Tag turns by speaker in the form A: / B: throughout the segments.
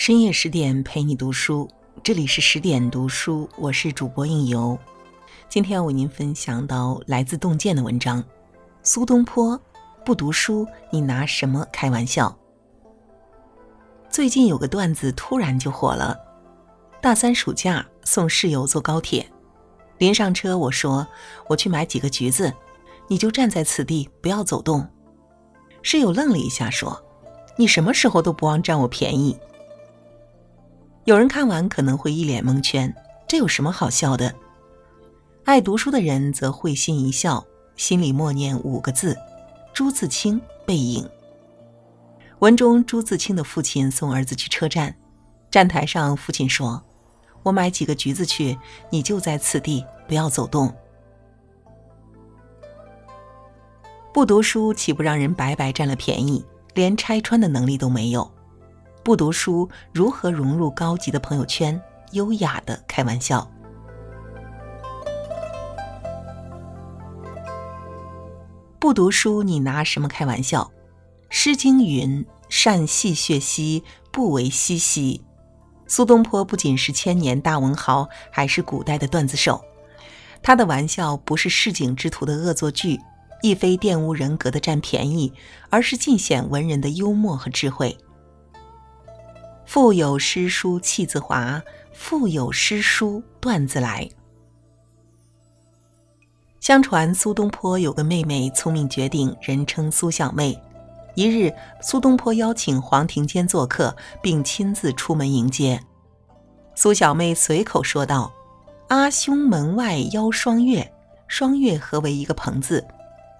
A: 深夜十点陪你读书，这里是十点读书，我是主播应由。今天要为您分享到来自洞见的文章：苏东坡不读书，你拿什么开玩笑？最近有个段子突然就火了。大三暑假送室友坐高铁，临上车我说我去买几个橘子，你就站在此地不要走动。室友愣了一下说：“你什么时候都不忘占我便宜。”有人看完可能会一脸蒙圈，这有什么好笑的？爱读书的人则会心一笑，心里默念五个字：“朱自清背影。”文中朱自清的父亲送儿子去车站，站台上父亲说：“我买几个橘子去，你就在此地，不要走动。”不读书岂不让人白白占了便宜，连拆穿的能力都没有？不读书，如何融入高级的朋友圈？优雅的开玩笑。不读书，你拿什么开玩笑？《诗经》云：“善戏谑兮，不为嬉兮。”苏东坡不仅是千年大文豪，还是古代的段子手。他的玩笑不是市井之徒的恶作剧，亦非玷污人格的占便宜，而是尽显文人的幽默和智慧。腹有诗书气自华，腹有诗书段子来。相传苏东坡有个妹妹聪明绝顶，人称苏小妹。一日，苏东坡邀请黄庭坚做客，并亲自出门迎接。苏小妹随口说道：“阿兄门外邀双月，双月合为一个朋字。”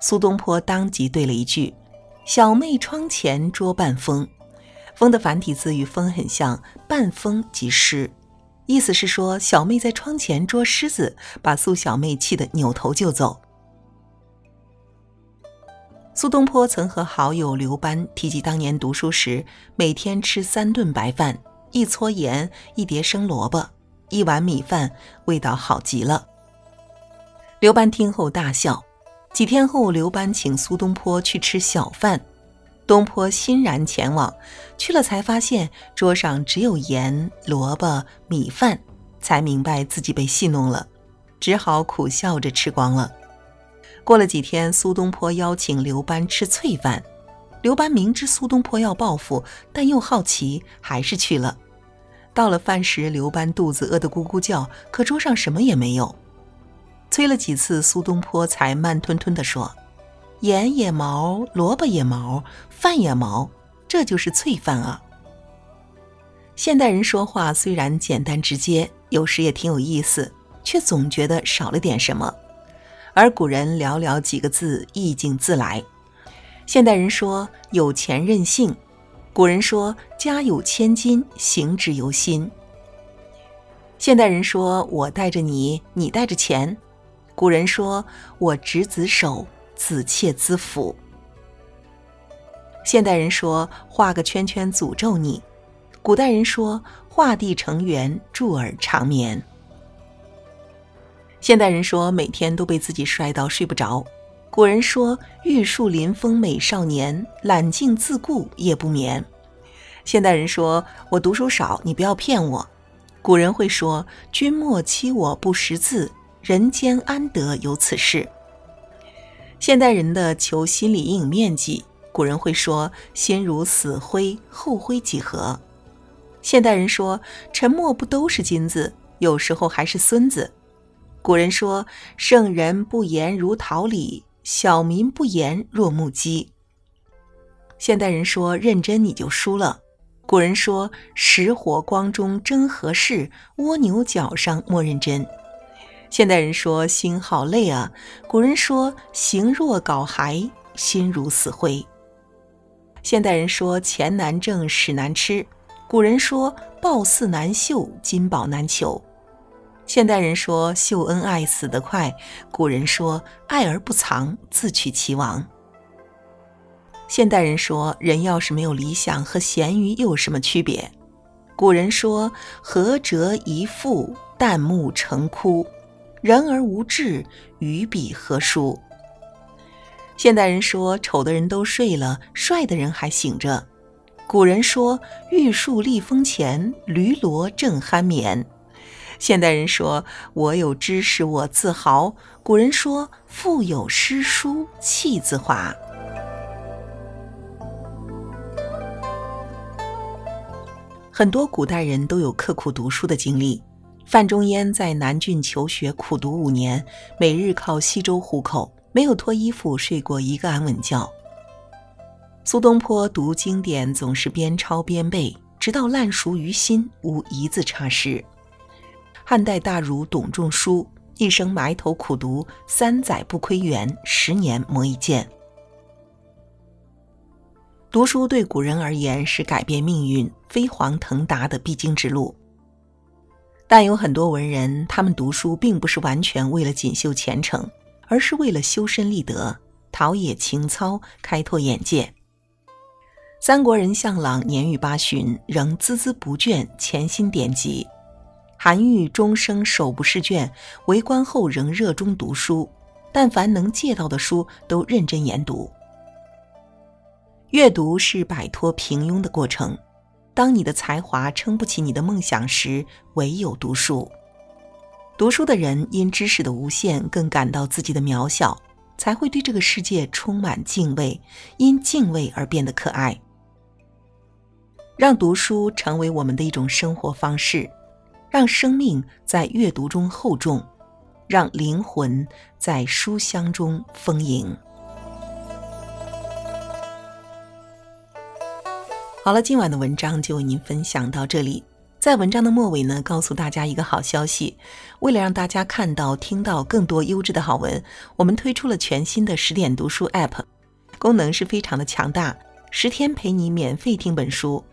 A: 苏东坡当即对了一句：“小妹窗前捉半风。”风的繁体字与风很像，半风即狮，意思是说小妹在窗前捉狮子，把苏小妹气得扭头就走。苏东坡曾和好友刘班提及当年读书时，每天吃三顿白饭，一撮盐，一碟生萝卜，一碗米饭，味道好极了。刘班听后大笑。几天后，刘班请苏东坡去吃小饭。东坡欣然前往，去了才发现桌上只有盐、萝卜、米饭，才明白自己被戏弄了，只好苦笑着吃光了。过了几天，苏东坡邀请刘班吃脆饭，刘班明知苏东坡要报复，但又好奇，还是去了。到了饭时，刘班肚子饿得咕咕叫，可桌上什么也没有。催了几次，苏东坡才慢吞吞地说。盐也毛，萝卜也毛，饭也毛，这就是脆饭啊！现代人说话虽然简单直接，有时也挺有意思，却总觉得少了点什么。而古人寥寥几个字，意境自来。现代人说有钱任性，古人说家有千金，行之由心。现代人说我带着你，你带着钱，古人说我执子手。子妾资福。现代人说画个圈圈诅咒你，古代人说画地成圆祝尔长眠。现代人说每天都被自己帅到睡不着，古人说玉树临风美少年，揽镜自顾夜不眠。现代人说我读书少，你不要骗我，古人会说君莫欺我不识字，人间安得有此事。现代人的求心理阴影面积，古人会说“心如死灰，后灰几何”。现代人说“沉默不都是金子，有时候还是孙子”。古人说“圣人不言如桃李，小民不言若木鸡”。现代人说“认真你就输了”。古人说“石火光中争何事，蜗牛角上莫认真”。现代人说心好累啊，古人说形若槁骸，心如死灰。现代人说钱难挣，屎难吃，古人说褒姒难绣，金宝难求。现代人说秀恩爱死得快，古人说爱而不藏，自取其亡。现代人说人要是没有理想，和咸鱼又有什么区别？古人说合折一腹，旦暮成枯。人而无志，与彼何殊？现代人说丑的人都睡了，帅的人还醒着。古人说“玉树临风前，驴骡正酣眠”。现代人说“我有知识我自豪”。古人说“腹有诗书气自华”。很多古代人都有刻苦读书的经历。范仲淹在南郡求学，苦读五年，每日靠稀粥糊口，没有脱衣服睡过一个安稳觉。苏东坡读经典总是边抄边背，直到烂熟于心，无一字差失。汉代大儒董仲舒一生埋头苦读，三载不窥园，十年磨一剑。读书对古人而言是改变命运、飞黄腾达的必经之路。但有很多文人，他们读书并不是完全为了锦绣前程，而是为了修身立德、陶冶情操、开拓眼界。三国人向朗年逾八旬，仍孜孜不倦，潜心典籍；韩愈终生手不释卷，为官后仍热衷读书，但凡能借到的书都认真研读。阅读是摆脱平庸的过程。当你的才华撑不起你的梦想时，唯有读书。读书的人因知识的无限，更感到自己的渺小，才会对这个世界充满敬畏，因敬畏而变得可爱。让读书成为我们的一种生活方式，让生命在阅读中厚重，让灵魂在书香中丰盈。好了，今晚的文章就为您分享到这里。在文章的末尾呢，告诉大家一个好消息：为了让大家看到、听到更多优质的好文，我们推出了全新的十点读书 App，功能是非常的强大，十天陪你免费听本书。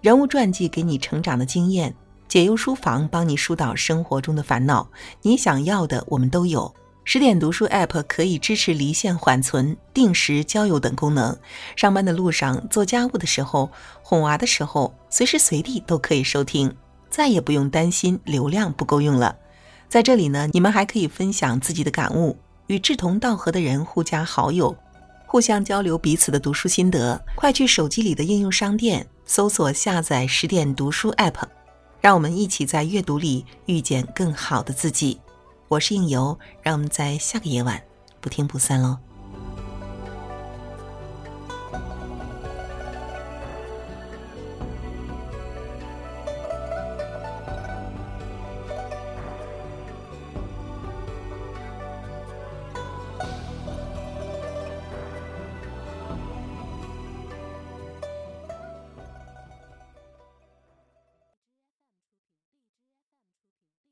A: 人物传记给你成长的经验，解忧书房帮你疏导生活中的烦恼，你想要的我们都有。十点读书 App 可以支持离线缓存、定时交友等功能，上班的路上、做家务的时候、哄娃的时候，随时随地都可以收听，再也不用担心流量不够用了。在这里呢，你们还可以分享自己的感悟，与志同道合的人互加好友，互相交流彼此的读书心得。快去手机里的应用商店。搜索下载十点读书 App，让我们一起在阅读里遇见更好的自己。我是应由，让我们在下个夜晚不听不散喽。